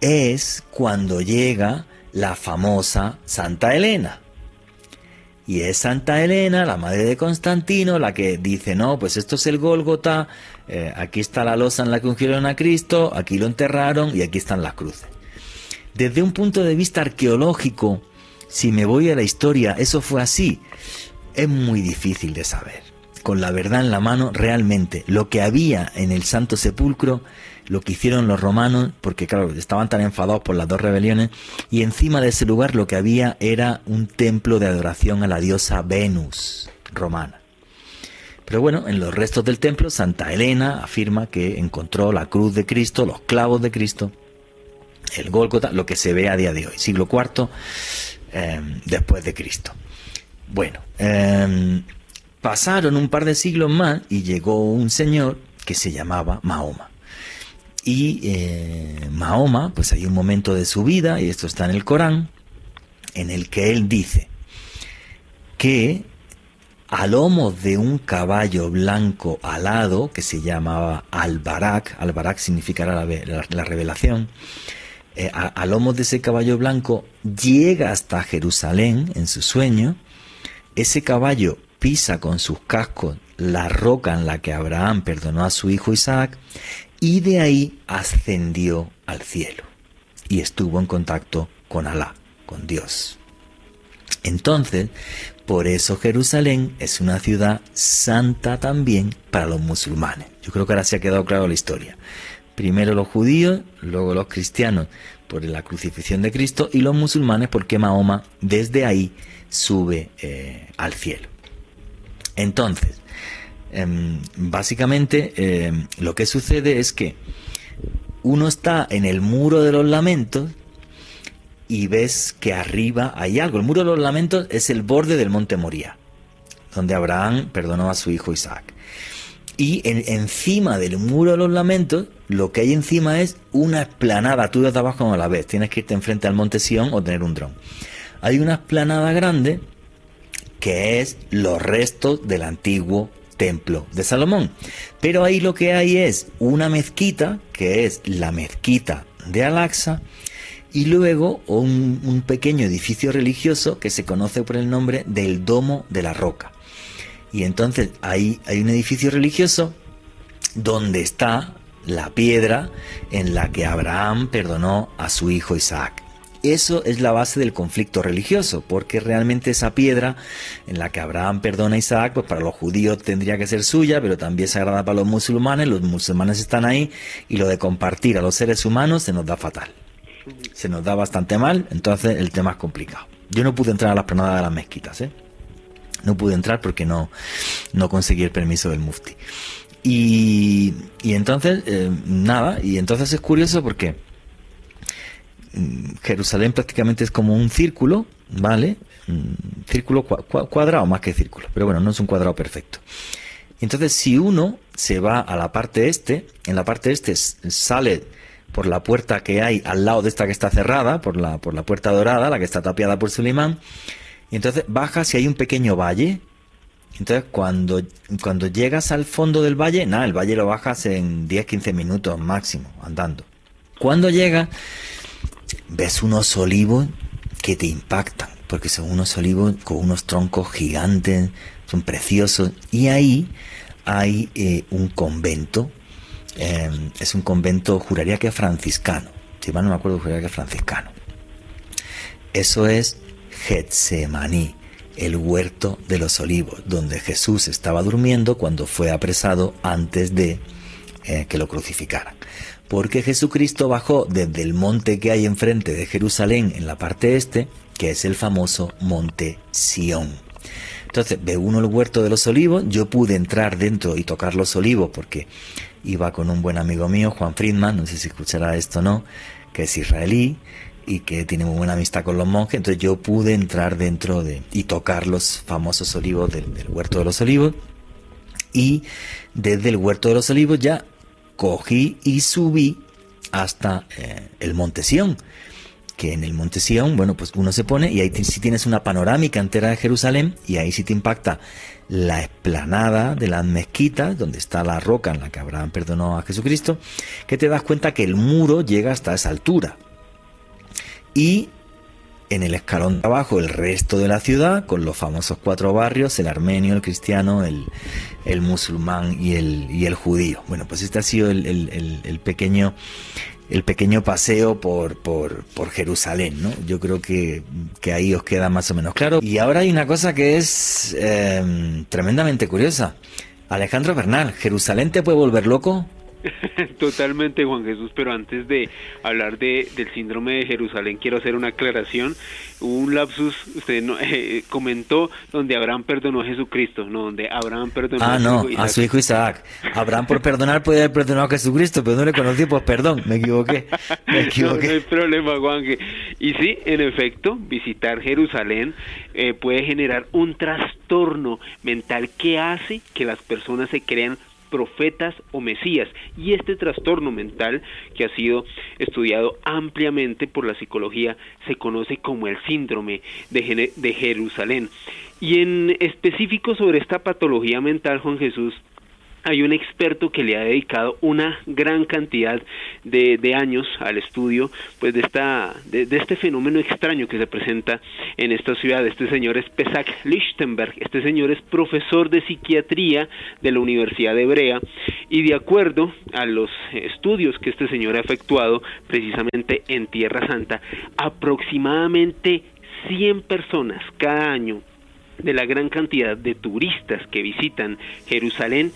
A: es cuando llega la famosa Santa Elena. Y es Santa Elena, la madre de Constantino, la que dice, no, pues esto es el Gólgota, eh, aquí está la losa en la que ungieron a Cristo, aquí lo enterraron y aquí están las cruces. Desde un punto de vista arqueológico, si me voy a la historia, eso fue así es muy difícil de saber. Con la verdad en la mano, realmente lo que había en el Santo Sepulcro, lo que hicieron los romanos, porque claro, estaban tan enfadados por las dos rebeliones, y encima de ese lugar lo que había era un templo de adoración a la diosa Venus romana. Pero bueno, en los restos del templo, Santa Elena afirma que encontró la cruz de Cristo, los clavos de Cristo, el Gólgota, lo que se ve a día de hoy, siglo IV eh, después de Cristo. Bueno, em, pasaron un par de siglos más y llegó un señor que se llamaba Mahoma. Y eh, Mahoma, pues hay un momento de su vida, y esto está en el Corán, en el que él dice que a lomo de un caballo blanco alado, que se llamaba Al-Barak, Al-Barak significará la, revelación, eh, a, a lomo de ese caballo blanco llega hasta Jerusalén en su sueño, ese caballo pisa con sus cascos la roca en la que Abraham perdonó a su hijo Isaac y de ahí ascendió al cielo y estuvo en contacto con Alá, con Dios. Entonces, por eso Jerusalén es una ciudad santa también para los musulmanes. Yo creo que ahora se ha quedado claro la historia. Primero los judíos, luego los cristianos por la crucifixión de Cristo y los musulmanes porque Mahoma desde ahí sube eh, al cielo. Entonces, em, básicamente em, lo que sucede es que uno está en el muro de los lamentos y ves que arriba hay algo. El muro de los lamentos es el borde del monte Moría. donde Abraham perdonó a su hijo Isaac. Y encima del muro de los lamentos, lo que hay encima es una esplanada. Tú desde abajo no la ves, tienes que irte enfrente al monte Sion o tener un dron. Hay una esplanada grande que es los restos del antiguo templo de Salomón. Pero ahí lo que hay es una mezquita, que es la mezquita de Al-Aqsa, y luego un, un, pequeño edificio religioso que se conoce por el nombre del Domo de la Roca. Y entonces ahí hay un edificio religioso donde está la piedra en la que Abraham perdonó a su hijo Isaac. Eso es la base del conflicto religioso, porque realmente esa piedra en la que Abraham perdona a Isaac, pues para los judíos tendría que ser suya, pero también es sagrada para los musulmanes, los musulmanes están ahí y lo de compartir a los seres humanos se nos da fatal. Se nos da bastante mal, entonces el tema es complicado. Yo no pude entrar a las planadas de las mezquitas, ¿eh? No pude entrar porque no, no conseguí el permiso del mufti. Y, y entonces, eh, nada, y entonces es curioso porque Jerusalén prácticamente es como un círculo, ¿vale? Mm, círculo cuadrado más que círculo, pero bueno, no es un cuadrado perfecto. Entonces, si uno se va a la parte este, en la parte este sale por la puerta que hay al lado de esta que está cerrada, por la, por la puerta dorada, la que está tapiada por Sulimán, y entonces bajas y hay un pequeño valle. Entonces cuando, cuando llegas al fondo del valle, nada, el valle lo bajas en 10-15 minutos máximo, andando. Cuando llegas, ves unos olivos que te impactan, porque son unos olivos con unos troncos gigantes, son preciosos. Y ahí hay eh, un convento, em, es un convento, juraría que franciscano, si mal no me acuerdo, juraría que franciscano. Eso es Getsemaní, el huerto de los olivos, donde Jesús estaba durmiendo cuando fue apresado antes de eh, que lo crucificaran. Porque Jesucristo bajó desde el monte que hay enfrente de Jerusalén en la parte este, que es el famoso monte Sión. Entonces ve uno el huerto de los olivos, yo pude entrar dentro y tocar los olivos porque iba con un buen amigo mío, Juan Friedman, no sé si escuchará esto o no, que es israelí, y que tiene muy buena amistad con los monjes, entonces yo pude entrar dentro de y tocar los famosos olivos del, huerto de los olivos. Y desde el huerto de los olivos ya cogí y subí hasta eh, el monte Sión, que en el monte Sión, bueno, pues uno se pone y ahí sí tienes una panorámica entera de Jerusalén y ahí sí te impacta la esplanada de las mezquitas, donde está la roca en la que Abraham perdonó a Jesucristo, que te das cuenta que el muro llega hasta esa altura. Y en el escalón de abajo el resto de la ciudad, con los famosos cuatro barrios, el armenio, el cristiano, el, musulmán y el, y el judío. Bueno, pues este ha sido el, pequeño el pequeño paseo por, por, por Jerusalén, ¿no? Yo creo que, ahí os queda más o menos claro. Y ahora hay una cosa que es eh, tremendamente curiosa. Alejandro Bernal, ¿Jerusalén te puede volver loco?
C: Totalmente, Juan Jesús, pero antes de hablar de, del síndrome de Jerusalén, quiero hacer una aclaración. Hubo un lapsus, usted no, eh, comentó donde Abraham perdonó a Jesucristo, no, donde Abraham perdonó
A: ah, a, no, su hijo a su hijo Isaac. Abraham por perdonar puede haber perdonado a Jesucristo, pero no le conocí, pues perdón, me equivoqué. Me equivoqué.
C: no, hay problema, Juan. Y sí, en efecto, visitar Jerusalén eh, puede generar un trastorno mental que hace que las personas se crean profetas o mesías. Y este trastorno mental, que ha sido estudiado ampliamente por la psicología, se conoce como el síndrome de, Jerusalén. Y en específico sobre esta patología mental, Juan Jesús, hay un experto que le ha dedicado una gran cantidad de, años al estudio pues de esta de, este fenómeno extraño que se presenta en esta ciudad. Este señor es Pesach Lichtenberg. Este señor es profesor de psiquiatría de la Universidad de Hebrea y de acuerdo a los estudios que este señor ha efectuado precisamente en Tierra Santa aproximadamente 100 personas cada año de la gran cantidad de turistas que visitan Jerusalén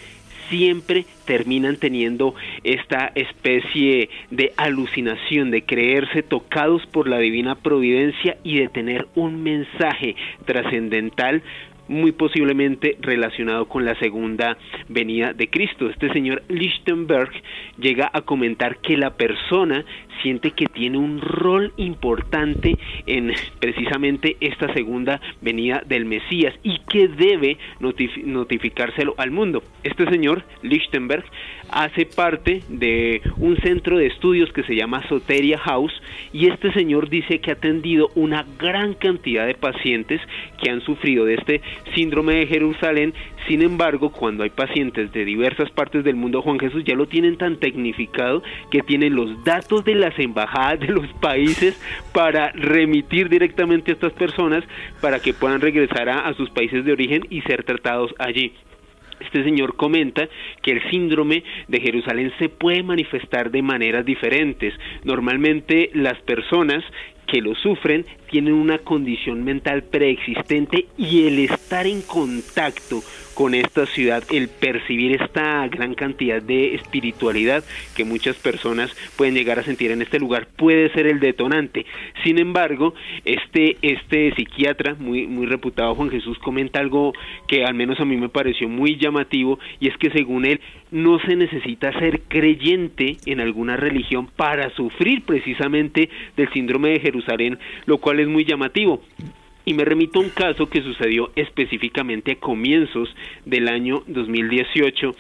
C: siempre terminan teniendo esta especie de alucinación, de creerse tocados por la divina providencia y de tener un mensaje trascendental muy posiblemente relacionado con la segunda venida de Cristo. Este señor Lichtenberg llega a comentar que la persona siente que tiene un rol importante en precisamente esta segunda venida del Mesías y que debe notificárselo al mundo. Este señor Lichtenberg hace parte de un centro de estudios que se llama Soteria House y este señor dice que ha atendido una gran cantidad de pacientes que han sufrido de este síndrome de Jerusalén. Sin embargo, cuando hay pacientes de diversas partes del mundo, Juan Jesús ya lo tienen tan tecnificado que tienen los datos de las embajadas de los países para remitir directamente a estas personas para que puedan regresar a, sus países de origen y ser tratados allí. Este señor comenta que el síndrome de Jerusalén se puede manifestar de maneras diferentes. Normalmente las personas que lo sufren tienen una condición mental preexistente y el estar en contacto con esta ciudad, el percibir esta gran cantidad de espiritualidad que muchas personas pueden llegar a sentir en este lugar puede ser el detonante. Sin embargo, este este psiquiatra muy muy reputado Juan Jesús comenta algo que al menos a mí me pareció muy llamativo y es que según él no se necesita ser creyente en alguna religión para sufrir precisamente del síndrome de Jerusalén, lo cual es muy llamativo. Y me remito a un caso que sucedió específicamente a comienzos del año 2018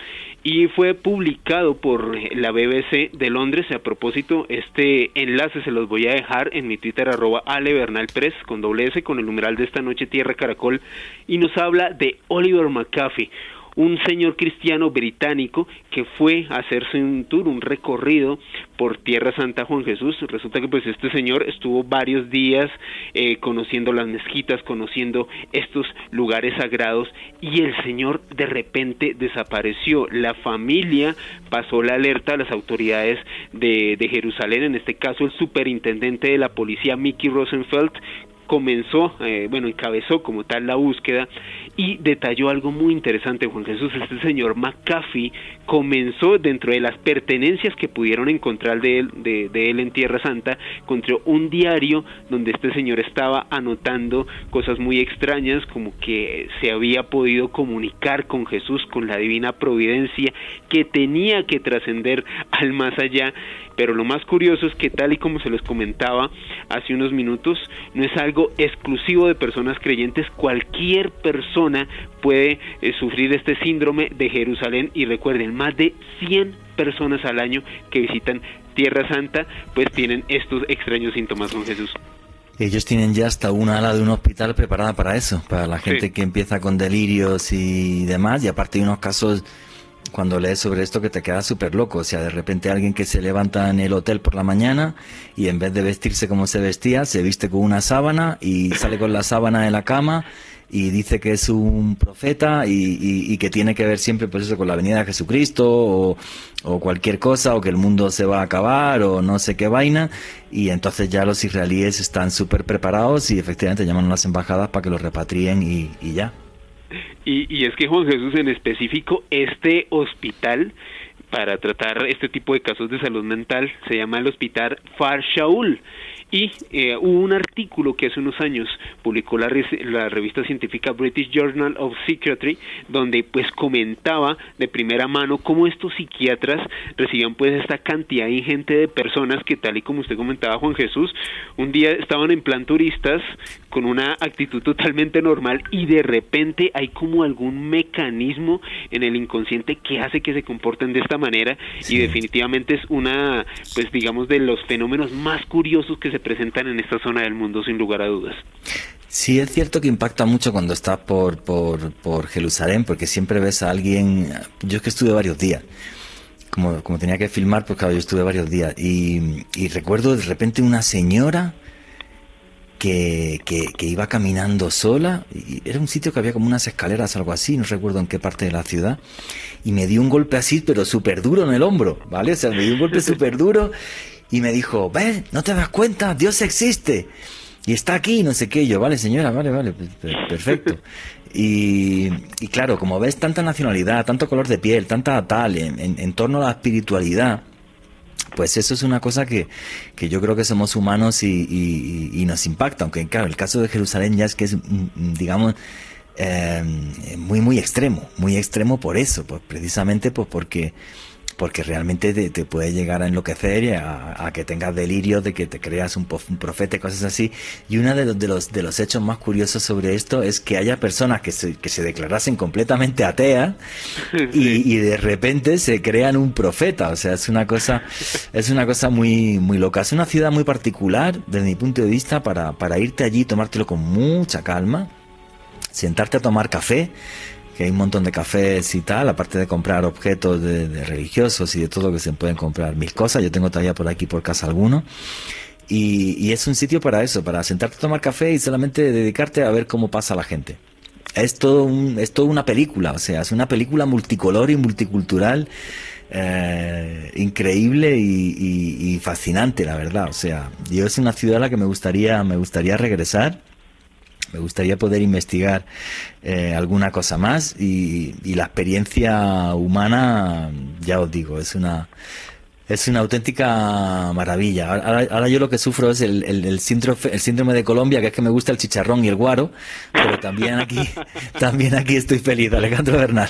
C: y fue publicado por la BBC de Londres. A propósito, este enlace se los voy a dejar en mi Twitter arroba alebernalpress con doble S con el numeral de esta noche Tierra Caracol y nos habla de Oliver McCaffey un señor cristiano británico que fue a hacerse un tour, un recorrido por Tierra Santa Juan Jesús. Resulta que pues este señor estuvo varios días eh, conociendo las mezquitas, conociendo estos lugares sagrados y el señor de repente desapareció. La familia pasó la alerta a las autoridades de, de Jerusalén, en este caso el superintendente de la policía Mickey Rosenfeld comenzó, eh, bueno, encabezó como tal la búsqueda y detalló algo muy interesante, Juan Jesús. Este señor McAfee comenzó dentro de las pertenencias que pudieron encontrar de él, de, de él en Tierra Santa, encontró un diario donde este señor estaba anotando cosas muy extrañas, como que se había podido comunicar con Jesús, con la divina providencia, que tenía que trascender al más allá pero lo más curioso es que tal y como se les comentaba hace unos minutos, no es algo exclusivo de personas creyentes, cualquier persona puede eh, sufrir este síndrome de Jerusalén. Y recuerden, más de 100 personas al año que visitan Tierra Santa pues tienen estos extraños síntomas con Jesús.
A: Ellos tienen ya hasta una ala de un hospital preparada para eso, para la gente que empieza con delirios y demás, y aparte hay unos casos cuando lees sobre esto que te quedas súper loco. O sea, de repente alguien que se levanta en el hotel por la mañana y en vez de vestirse como se vestía, se viste con una sábana y sale con la sábana de la cama y dice que es un profeta y, que tiene que ver siempre pues eso con la venida de Jesucristo o, cualquier cosa o que el mundo se va a acabar o no sé qué vaina y entonces ya los israelíes están súper preparados y efectivamente llaman a las embajadas para que los repatrien y, y ya.
C: Y, es que Juan Jesús en específico, este hospital para tratar este tipo de casos de salud mental. Se llama el Hospital Far Shaul. Y eh, hubo un artículo que hace unos años publicó la, revista científica British Journal of Psychiatry, donde pues comentaba de primera mano cómo estos psiquiatras recibían pues esta cantidad ingente de personas que tal y como usted comentaba Juan Jesús, un día estaban en plan turistas con una actitud totalmente normal y de repente hay como algún mecanismo en el inconsciente que hace que se comporten de esta manera y definitivamente es una pues digamos de los fenómenos más curiosos que se presentan en esta zona del mundo sin lugar a dudas.
A: Sí, es cierto que impacta mucho cuando estás por, por, por Jerusalén, porque siempre ves a alguien. Yo es que estuve varios días. Como, como tenía que filmar, pues claro, yo estuve varios días. Y, y recuerdo de repente una señora que, que, que, iba caminando sola. Y era un sitio que había como unas escaleras, algo así, no recuerdo en qué parte de la ciudad. Y me dio un golpe así, pero súper duro en el hombro, ¿vale? O sea, me dio un golpe súper duro y me dijo, ven, no te das cuenta, Dios existe. Y está aquí, no sé qué. yo, vale, señora, vale, vale, perfecto. Y, y claro, como ves tanta nacionalidad, tanto color de piel, tanta tal, en, en, torno a la espiritualidad, pues eso es una cosa que, que yo creo que somos humanos y, y, y, nos impacta. Aunque, claro, el caso de Jerusalén ya es que es, mm, digamos, eh, muy, muy extremo, muy extremo por eso, pues precisamente pues porque porque realmente te, puede llegar a enloquecer y a, que tengas delirios de que te creas un, profeta y cosas así. Y uno de, los, de los hechos más curiosos sobre esto es que haya personas que se, que se declarasen completamente ateas y, de repente se crean un profeta. O sea, es una cosa, es una cosa muy, muy loca. Es una ciudad muy particular desde mi punto de vista para, para irte allí, tomártelo con mucha calma, sentarte a tomar café que hay un montón de cafés y tal, aparte de comprar objetos de, religiosos y de todo lo que se pueden comprar mil cosas. Yo tengo todavía por aquí por casa alguno. Y, es un sitio para eso, para sentarte a tomar café y solamente dedicarte a ver cómo pasa la gente. Es todo, un, es todo una película, o sea, es una película multicolor y multicultural eh, increíble y, y, fascinante, la verdad. O sea, yo es una ciudad a la que me gustaría, me gustaría regresar me gustaría poder investigar eh, alguna cosa más y, la experiencia humana, ya os digo, es una es una auténtica maravilla. Ahora, yo lo que sufro es el, el, síndrome, el síndrome de Colombia, que es que me gusta el chicharrón y el guaro, pero también aquí, también aquí estoy feliz, Alejandro Bernal.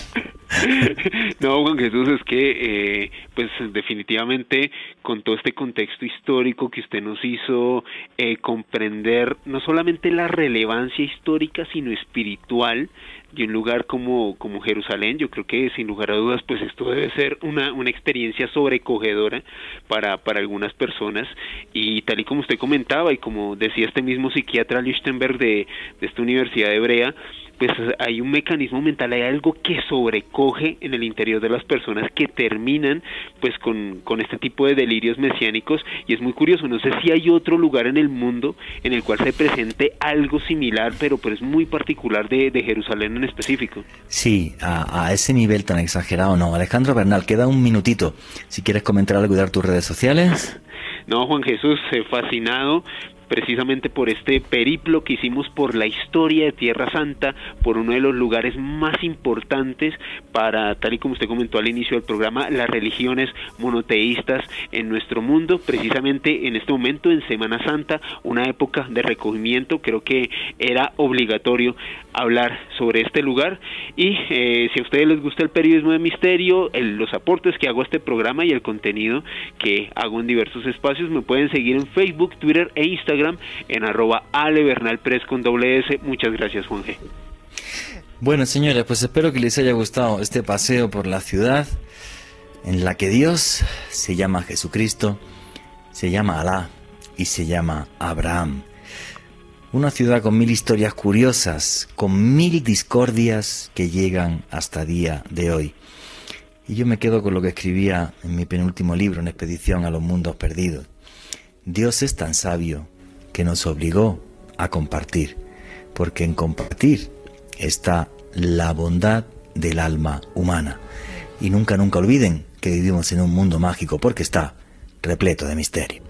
C: No, Juan Jesús, es que, eh, pues definitivamente con todo este contexto histórico que usted nos hizo eh, comprender no solamente la relevancia histórica, sino espiritual de un lugar como, como Jerusalén, yo creo que sin lugar a dudas, pues esto debe ser una, una experiencia sobrecogedora para, para algunas personas. Y tal y como usted comentaba y como decía este mismo psiquiatra Lichtenberg de, de esta Universidad Hebrea, pues hay un mecanismo mental, hay algo que sobrecoge en el interior de las personas que terminan pues con, con este tipo de delirios mesiánicos y es muy curioso, no sé si hay otro lugar en el mundo en el cual se presente algo similar, pero pues muy particular de, de Jerusalén en específico.
A: Sí, a, a, ese nivel tan exagerado no. Alejandro Bernal, queda un minutito. Si quieres comentar algo y dar tus redes sociales.
C: No, Juan Jesús, fascinado precisamente por este periplo que hicimos por la historia de Tierra Santa, por uno de los lugares más importantes para, tal y como usted comentó al inicio del programa, las religiones monoteístas en nuestro mundo, precisamente en este momento, en Semana Santa, una época de recogimiento, creo que era obligatorio hablar sobre este lugar y eh, si a ustedes les gusta el periodismo de misterio, los aportes que hago a este programa y el contenido que hago en diversos espacios, me pueden seguir en Facebook, Twitter e Instagram en arroba alebernalpres con S. Muchas gracias, Juan G.
A: Bueno, señores, pues espero que les haya gustado este paseo por la ciudad en la que Dios se llama Jesucristo, se llama Alá y se llama Abraham. Una ciudad con mil historias curiosas, con mil discordias que llegan hasta día de hoy. Y yo me quedo con lo que escribía en mi penúltimo libro, en Expedición a los Mundos Perdidos. Dios es tan sabio que nos obligó a compartir, porque en compartir está la bondad del alma humana. Y nunca, nunca olviden que vivimos en un mundo mágico porque está repleto de misterio.